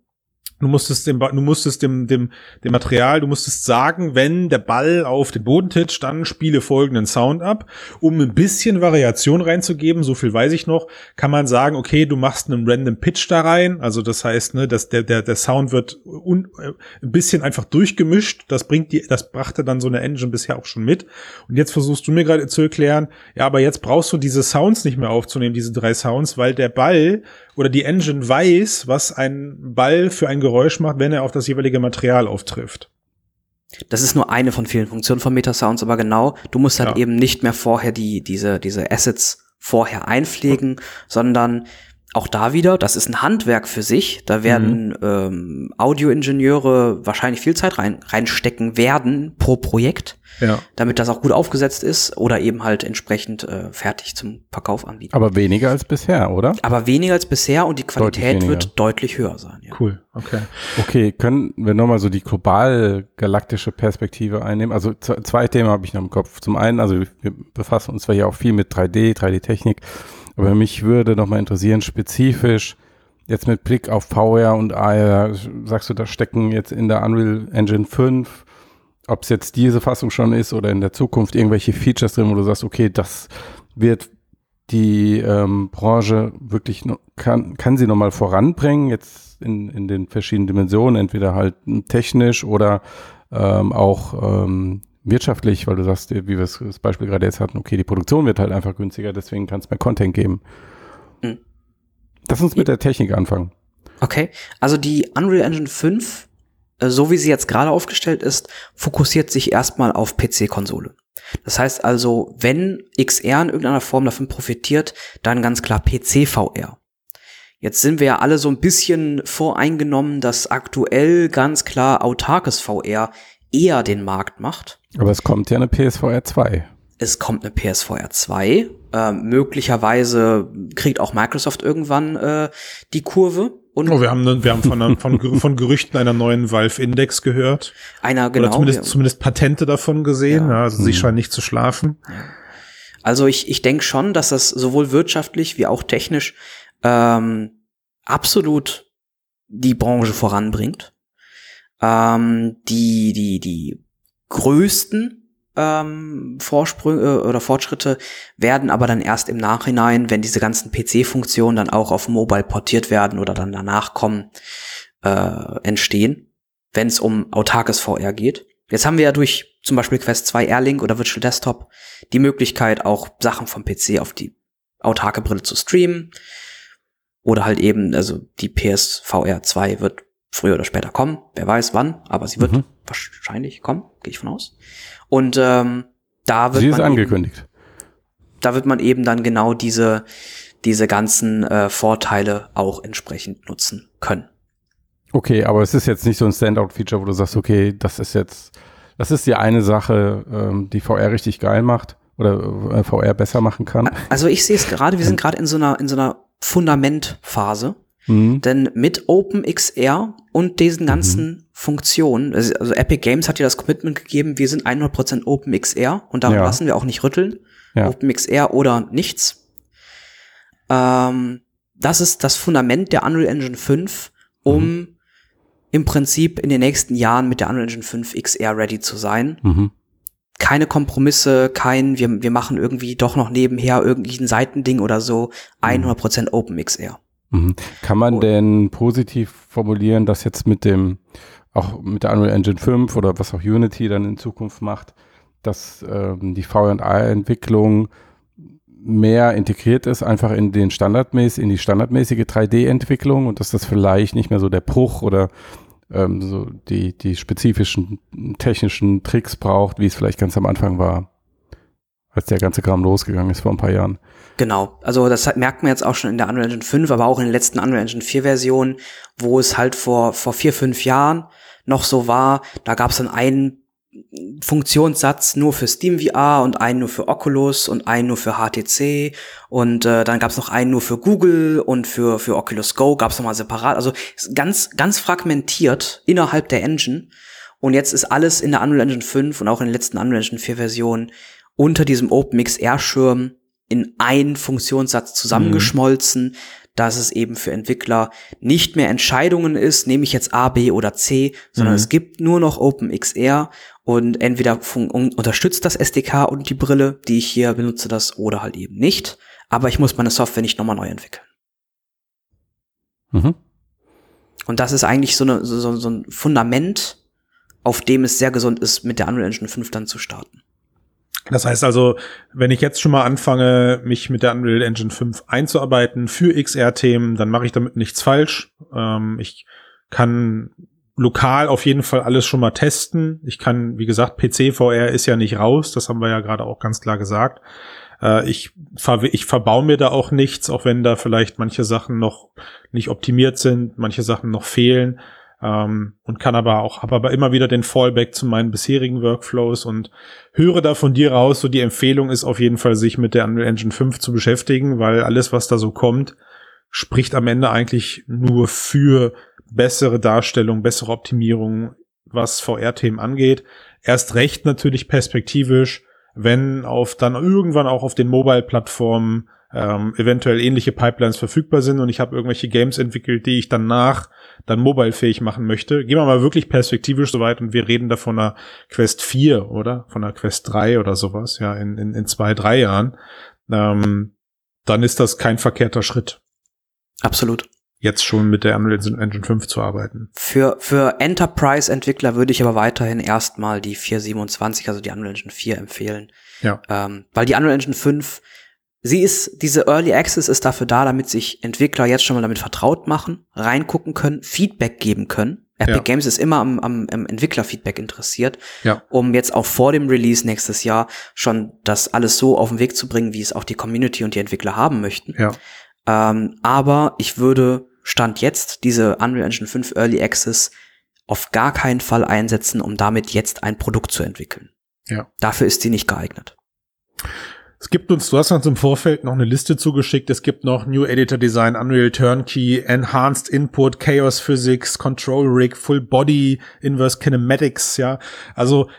Du musstest dem, du musstest dem, dem, dem Material, du musstest sagen, wenn der Ball auf den Boden titscht, dann spiele folgenden Sound ab. Um ein bisschen Variation reinzugeben, so viel weiß ich noch, kann man sagen, okay, du machst einen random Pitch da rein. Also das heißt, ne, dass der, der, der Sound wird un, äh, ein bisschen einfach durchgemischt. Das bringt die, das brachte dann so eine Engine bisher auch schon mit. Und jetzt versuchst du mir gerade zu erklären, ja, aber jetzt brauchst du diese Sounds nicht mehr aufzunehmen, diese drei Sounds, weil der Ball oder die Engine weiß, was ein Ball für ein Geräusch macht, wenn er auf das jeweilige Material auftrifft. Das ist nur eine von vielen Funktionen von Metasounds, aber genau, du musst halt Ja. eben nicht mehr vorher die, diese, diese Assets vorher einpflegen, sondern auch da wieder, das ist ein Handwerk für sich. Da werden Mhm. ähm, Audioingenieure wahrscheinlich viel Zeit rein, reinstecken werden pro Projekt, Ja. damit das auch gut aufgesetzt ist oder eben halt entsprechend äh, fertig zum Verkauf anbieten. Aber weniger als bisher, oder? Aber weniger als bisher und die Qualität weniger. wird deutlich höher sein. Ja. Cool. Okay. Okay, können wir nochmal so die global galaktische Perspektive einnehmen? Also zwei Themen habe ich noch im Kopf. Zum einen, also wir befassen uns zwar hier auch viel mit 3D, 3D-Technik, aber mich würde nochmal interessieren, spezifisch jetzt mit Blick auf VR und AR, sagst du, da stecken jetzt in der Unreal Engine 5, ob es jetzt diese Fassung schon ist oder in der Zukunft irgendwelche Features drin, wo du sagst, okay, das wird die ähm, Branche wirklich kann, kann sie nochmal voranbringen, jetzt in, in den verschiedenen Dimensionen, entweder halt technisch oder ähm, auch ähm, wirtschaftlich, weil du sagst, wie wir es das Beispiel gerade jetzt hatten, okay, die Produktion wird halt einfach günstiger, deswegen kann es mehr Content geben. Mhm. Lass uns mit der Technik anfangen. Okay, also die Unreal Engine 5, äh, so wie sie jetzt gerade aufgestellt ist, fokussiert sich erstmal auf PC-Konsole. Das heißt also, wenn XR in irgendeiner Form davon profitiert, dann ganz klar PC-VR. Jetzt sind wir ja alle so ein bisschen voreingenommen, dass aktuell ganz klar autarkes VR eher den Markt macht. Aber es kommt ja eine PSVR 2. Es kommt eine PSVR 2. Ähm, möglicherweise kriegt auch Microsoft irgendwann äh, die Kurve. Und Oh, wir haben, wir haben von, einer- von, von Gerüchten einer neuen Valve Index gehört. einer genau. Oder zumindest, zumindest Patente davon gesehen. Ja. Also sie Mhm. scheinen nicht zu schlafen. Also ich, ich denke schon, dass das sowohl wirtschaftlich wie auch technisch ähm, absolut die Branche voranbringt. Ähm, die, die, die größten ähm, Vorsprünge oder Fortschritte werden aber dann erst im Nachhinein, wenn diese ganzen PC-Funktionen dann auch auf Mobile portiert werden oder dann danach kommen, äh, entstehen, wenn es um autarkes VR geht. Jetzt haben wir ja durch zum Beispiel Quest 2 Airlink oder Virtual Desktop die Möglichkeit, auch Sachen vom PC auf die autarke Brille zu streamen. Oder halt eben, also die PSVR 2 wird früher oder später kommen. Wer weiß wann, aber sie wird Mhm. wahrscheinlich kommen, gehe ich von aus. Und ähm, da wird Sie ist man eben, angekündigt. da wird man eben dann genau diese, diese ganzen äh, Vorteile auch entsprechend nutzen können. Okay, aber es ist jetzt nicht so ein Standout-Feature, wo du sagst, okay, das ist jetzt, das ist die eine Sache, ähm, die VR richtig geil macht oder äh, VR besser machen kann. Also ich sehe es gerade, wir sind gerade in so einer, in so einer Fundamentphase. Mhm. Denn mit OpenXR und diesen ganzen Funktionen, also also Epic Games hat ja das Commitment gegeben, wir sind 100% OpenXR und daran Ja. lassen wir auch nicht rütteln. Ja. OpenXR oder nichts. Ähm, das ist das Fundament der Unreal Engine 5, um im Prinzip in den nächsten Jahren mit der Unreal Engine 5 XR ready zu sein. Mhm. Keine Kompromisse, kein, wir, wir machen irgendwie doch noch nebenher irgendwie ein Seitending oder so. 100% OpenXR. Mhm. Kann man Und- denn positiv formulieren, dass jetzt mit dem, auch mit der Unreal Engine 5 oder was auch Unity dann in Zukunft macht, dass ähm, die VR-Entwicklung mehr integriert ist, einfach in den standardmäßig, in die standardmäßige 3D-Entwicklung und dass das vielleicht nicht mehr so der Bruch oder ähm, so die, die spezifischen technischen Tricks braucht, wie es vielleicht ganz am Anfang war, als der ganze Kram losgegangen ist vor ein paar Jahren. Genau, also das merkt man jetzt auch schon in der Unreal Engine 5, aber auch in den letzten Unreal Engine 4 Versionen, wo es halt vor, vor vier, fünf Jahren noch so war, da gab es dann einen Funktionssatz nur für Steam VR und einen nur für Oculus und einen nur für HTC und äh, dann gab es noch einen nur für Google und für, für Oculus Go gab es nochmal separat, also ganz, ganz fragmentiert innerhalb der Engine. Und jetzt ist alles in der Unreal Engine 5 und auch in den letzten Unreal Engine 4 Versionen unter diesem OpenXR-Schirm in einen Funktionssatz zusammengeschmolzen, dass es eben für Entwickler nicht mehr Entscheidungen ist, nehme ich jetzt A, B oder C, sondern Mhm. es gibt nur noch OpenXR und entweder unterstützt das SDK und die Brille, die ich hier benutze, das oder halt eben nicht. Aber ich muss meine Software nicht nochmal neu entwickeln. Mhm. Und das ist eigentlich so, eine, so- so ein Fundament, auf dem es sehr gesund ist, mit der Unreal Engine 5 dann zu starten. Das heißt also, wenn ich jetzt schon mal anfange, mich mit der Unreal Engine 5 einzuarbeiten für XR-Themen, dann mache ich damit nichts falsch. Ähm, ich kann lokal auf jeden Fall alles schon mal testen. Ich kann, wie gesagt, PC VR ist ja nicht raus, das haben wir ja gerade auch ganz klar gesagt. Äh, ich, ver ich verbau mir da auch nichts, auch wenn da vielleicht manche Sachen noch nicht optimiert sind, manche Sachen noch fehlen. Ähm, und kann aber auch, habe aber immer wieder den Fallback zu meinen bisherigen Workflows und höre da von dir raus, so die Empfehlung ist auf jeden Fall, sich mit der Unreal Engine 5 zu beschäftigen, weil alles, was da so kommt, spricht am Ende eigentlich nur für bessere Darstellung, bessere Optimierung, was VR-Themen angeht. Erst recht natürlich perspektivisch, wenn auf dann irgendwann auch auf den Mobile-Plattformen ähm, eventuell ähnliche Pipelines verfügbar sind und ich habe irgendwelche Games entwickelt, die ich danach dann mobile-fähig machen möchte. Gehen wir mal wirklich perspektivisch so weit und wir reden da von einer Quest 4, oder? Von einer Quest 3 oder sowas, ja, in, in, in zwei, drei Jahren. Ähm, dann ist das kein verkehrter Schritt. Absolut jetzt schon mit der Unreal Engine 5 zu arbeiten. Für, für Enterprise-Entwickler würde ich aber weiterhin erstmal die 427, also die Unreal Engine 4 empfehlen. Ja. Ähm, weil die Unreal Engine 5, sie ist, diese Early Access ist dafür da, damit sich Entwickler jetzt schon mal damit vertraut machen, reingucken können, Feedback geben können. Epic ja. Games ist immer am, am, am Entwicklerfeedback interessiert, ja. um jetzt auch vor dem Release nächstes Jahr schon das alles so auf den Weg zu bringen, wie es auch die Community und die Entwickler haben möchten. Ja. Ähm, aber ich würde Stand jetzt diese Unreal Engine 5 Early Access auf gar keinen Fall einsetzen, um damit jetzt ein Produkt zu entwickeln. Ja. Dafür ist sie nicht geeignet. Es gibt uns, du hast uns im Vorfeld noch eine Liste zugeschickt. Es gibt noch New Editor Design, Unreal Turnkey, Enhanced Input, Chaos Physics, Control Rig, Full Body, Inverse Kinematics, ja. Also,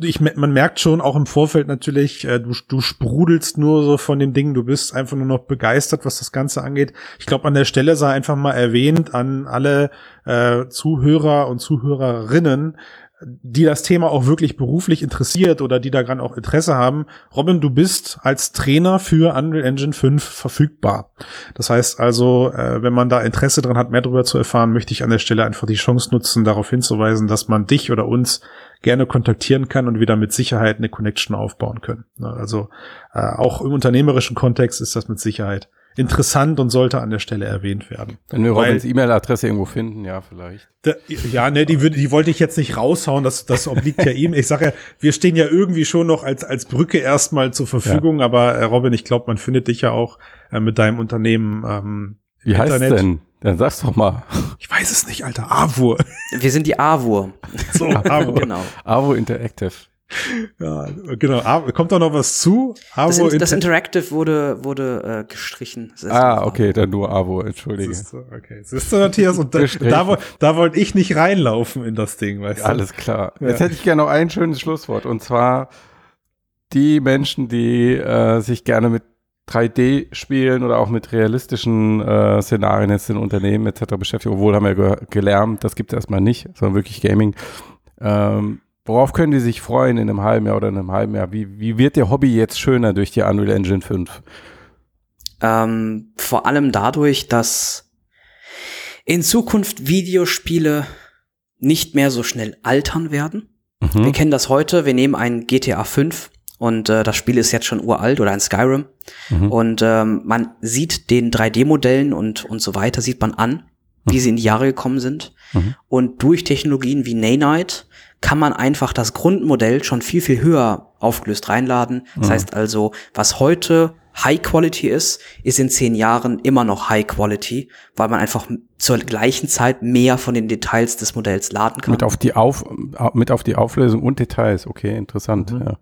ich, man merkt schon auch im Vorfeld natürlich, äh, du, du sprudelst nur so von den Dingen. Du bist einfach nur noch begeistert, was das Ganze angeht. Ich glaube, an der Stelle sei einfach mal erwähnt an alle äh, Zuhörer und Zuhörerinnen, die das Thema auch wirklich beruflich interessiert oder die daran auch Interesse haben. Robin, du bist als Trainer für Unreal Engine 5 verfügbar. Das heißt also, äh, wenn man da Interesse dran hat, mehr darüber zu erfahren, möchte ich an der Stelle einfach die Chance nutzen, darauf hinzuweisen, dass man dich oder uns gerne kontaktieren kann und wieder mit Sicherheit eine Connection aufbauen können. Also äh, auch im unternehmerischen Kontext ist das mit Sicherheit interessant und sollte an der Stelle erwähnt werden. Wenn wir Robins E-Mail-Adresse irgendwo finden, ja, vielleicht. Da, ja, ne, die würde, die wollte ich jetzt nicht raushauen, das, das obliegt ja ihm. Ich sage ja, wir stehen ja irgendwie schon noch als, als Brücke erstmal zur Verfügung, ja. aber äh, Robin, ich glaube, man findet dich ja auch äh, mit deinem Unternehmen ähm, Wie heißt Internet. denn? Dann sag's doch mal. Ich weiß es nicht, Alter. AWUR. Wir sind die AWUR. So, AWUR. genau. AWUR Interactive. Ja, genau. Kommt da noch was zu? Avo das, in, das Interactive wurde, wurde äh, gestrichen. Ah, okay, dann nur Avo, entschuldige. Siehst du, okay. Siehst du, Matthias, und da, da, da wollte ich nicht reinlaufen in das Ding, weißt du? Alles klar. Ja. Jetzt hätte ich gerne noch ein schönes Schlusswort und zwar die Menschen, die äh, sich gerne mit 3D-Spielen oder auch mit realistischen äh, Szenarien jetzt in Unternehmen etc. beschäftigen, obwohl haben wir ge gelernt, das gibt es erstmal nicht, sondern wirklich Gaming. Ähm, Worauf können die sich freuen in einem halben Jahr oder in einem halben Jahr? Wie, wie wird der Hobby jetzt schöner durch die Unreal Engine 5? Ähm, vor allem dadurch, dass in Zukunft Videospiele nicht mehr so schnell altern werden. Mhm. Wir kennen das heute. Wir nehmen ein GTA 5 und äh, das Spiel ist jetzt schon uralt oder ein Skyrim. Mhm. Und ähm, man sieht den 3D-Modellen und, und so weiter, sieht man an, wie mhm. sie in die Jahre gekommen sind. Mhm. Und durch Technologien wie Nanite kann man einfach das Grundmodell schon viel, viel höher aufgelöst reinladen. Das mhm. heißt also, was heute High Quality ist, ist in zehn Jahren immer noch High Quality, weil man einfach zur gleichen Zeit mehr von den Details des Modells laden kann. Mit auf die, auf, mit auf die Auflösung und Details, okay, interessant. Mhm. Ja.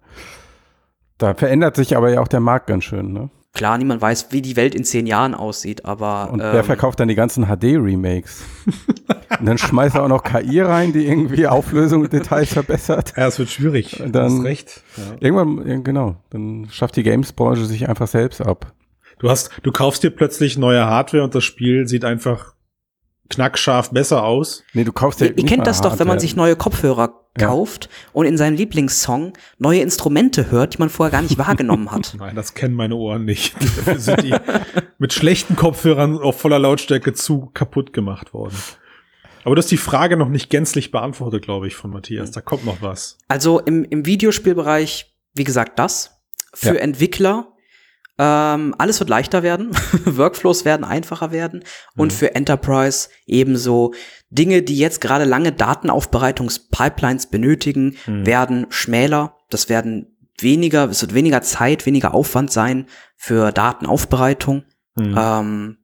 Da verändert sich aber ja auch der Markt ganz schön, ne? Klar, niemand weiß, wie die Welt in zehn Jahren aussieht, aber. Und ähm, wer verkauft dann die ganzen HD-Remakes? und dann schmeißt er auch noch KI rein, die irgendwie Auflösung und Details verbessert. Ja, es wird schwierig. Und dann, du hast recht. Ja. Irgendwann, genau, dann schafft die Games-Branche sich einfach selbst ab. Du hast, du kaufst dir plötzlich neue Hardware und das Spiel sieht einfach knackscharf besser aus. Nee, du kaufst ja Ihr, ihr kennt das doch, wenn man sich neue Kopfhörer kauft ja. und in seinem Lieblingssong neue Instrumente hört, die man vorher gar nicht wahrgenommen hat. Nein, das kennen meine Ohren nicht. Dafür sind die mit schlechten Kopfhörern auf voller Lautstärke zu kaputt gemacht worden. Aber das ist die Frage noch nicht gänzlich beantwortet, glaube ich, von Matthias. Da kommt noch was. Also im, im Videospielbereich, wie gesagt, das. Für ja. Entwickler Ähm, alles wird leichter werden, Workflows werden einfacher werden und für Enterprise ebenso Dinge, die jetzt gerade lange Datenaufbereitungspipelines benötigen, werden schmäler. Das werden weniger, es wird weniger Zeit, weniger Aufwand sein für Datenaufbereitung. Hm. Ähm,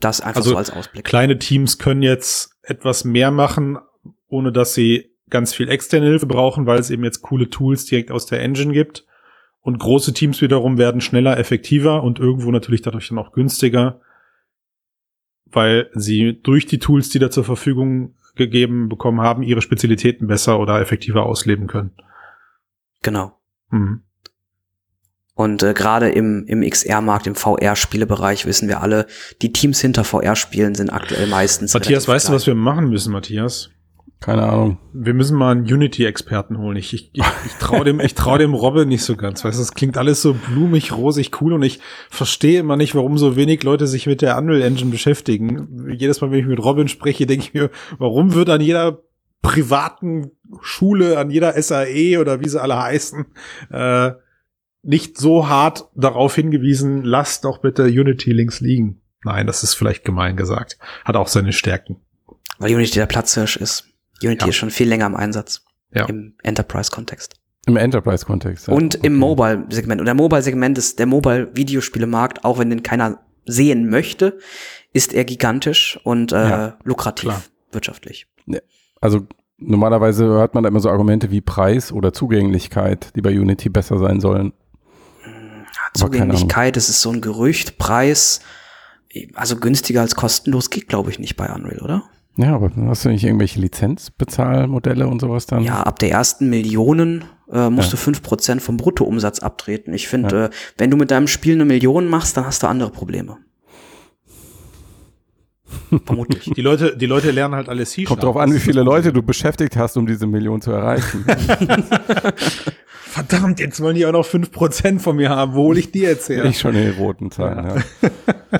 das einfach Also so als Ausblick. Kleine Teams können jetzt etwas mehr machen, ohne dass sie ganz viel externe Hilfe brauchen, weil es eben jetzt coole Tools direkt aus der Engine gibt. Und große Teams wiederum werden schneller, effektiver und irgendwo natürlich dadurch dann auch günstiger, weil sie durch die Tools, die da zur Verfügung gegeben bekommen haben, ihre Spezialitäten besser oder effektiver ausleben können. Genau. Mhm. Und äh, gerade im, im XR-Markt, im VR-Spielebereich wissen wir alle, die Teams hinter VR-Spielen sind aktuell meistens. Matthias, weißt du, klein. was wir machen müssen, Matthias? Keine Ahnung. Wir müssen mal einen Unity-Experten holen. Ich, ich, ich, ich traue dem, ich trau dem Robbe nicht so ganz. Weißt du, das klingt alles so blumig, rosig, cool und ich verstehe immer nicht, warum so wenig Leute sich mit der Unreal Engine beschäftigen. Jedes Mal, wenn ich mit Robin spreche, denke ich mir, warum wird an jeder privaten Schule, an jeder SAE oder wie sie alle heißen, äh, nicht so hart darauf hingewiesen, lasst doch bitte Unity links liegen. Nein, das ist vielleicht gemein gesagt. Hat auch seine Stärken. Weil Unity der Platzhirsch ist. Unity Ja. ist schon viel länger im Einsatz. Ja. Im Enterprise-Kontext. Im Enterprise-Kontext. ja. Und im Okay. Mobile-Segment. Und der Mobile-Segment ist der Mobile-Videospielemarkt, auch wenn den keiner sehen möchte, ist er gigantisch und äh, Ja, lukrativ klar. wirtschaftlich. Also normalerweise hört man da immer so Argumente wie Preis oder Zugänglichkeit, die bei Unity besser sein sollen. Zugänglichkeit, das ist so ein Gerücht, Preis, also günstiger als kostenlos geht, glaube ich, nicht bei Unreal, oder? Ja, aber hast du nicht irgendwelche Lizenzbezahlmodelle und sowas dann? Ja, ab der ersten Millionen äh, musst Ja. du fünf Prozent vom Bruttoumsatz abtreten. Ich finde, äh, wenn du mit deinem Spiel eine Million machst, dann hast du andere Probleme. Vermutlich. Die Leute, die Leute lernen halt alles C-Sharp. Kommt drauf an, wie viele Leute du beschäftigt hast, um diese Million zu erreichen. Verdammt, jetzt wollen die auch noch 5% von mir haben. Wo hol ich die jetzt her? Ich schon in den roten Zahlen, ja.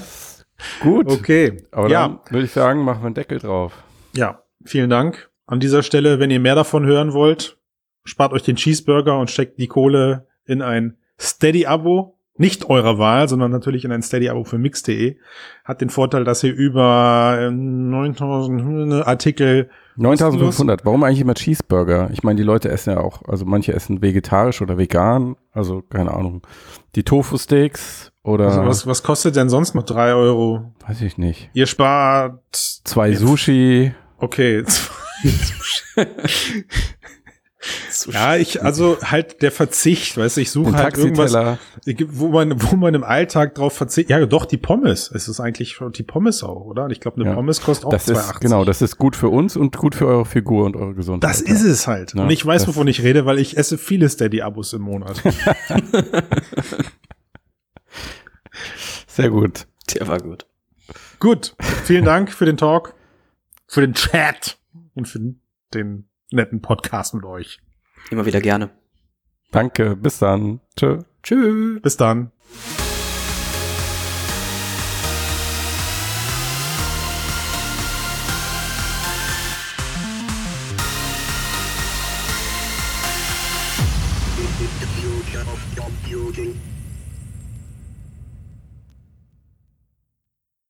Gut. Okay. Aber ja, dann würde ich sagen, machen wir einen Deckel drauf. ja, vielen Dank. An dieser Stelle, wenn ihr mehr davon hören wollt, spart euch den Cheeseburger und steckt die Kohle in ein Steady-Abo. Nicht eurer Wahl, sondern natürlich in ein Steady-Abo für mix.de. Hat den Vorteil, dass ihr über äh, 9000 Artikel 9500. Warum eigentlich immer Cheeseburger? Ich meine, die Leute essen ja auch, also manche essen vegetarisch oder vegan, also keine Ahnung. Die Tofu-Steaks oder, Also was, was kostet denn sonst noch drei Euro? weiß ich nicht. Ihr spart Zwei Sushi. Okay. ja, ich, also halt der Verzicht, weißt du, ich suche halt irgendwas, wo man, wo man im Alltag drauf verzichtet. Ja, doch, die Pommes. Es ist eigentlich schon die Pommes auch, oder? Und ich glaube, eine Ja. Pommes kostet auch Das 2,80. ist, genau, das ist gut für uns und gut für eure Figur und eure Gesundheit. Das ist es halt. Ja, Und ich weiß, wovon ich rede, weil ich esse viele Steady-Abos im Monat. Sehr gut. Der war gut. Gut. Vielen Dank für den Talk, für den Chat und für den netten Podcast mit euch. Immer wieder gerne. Danke, bis dann. Tschö. Tschüss. Bis dann.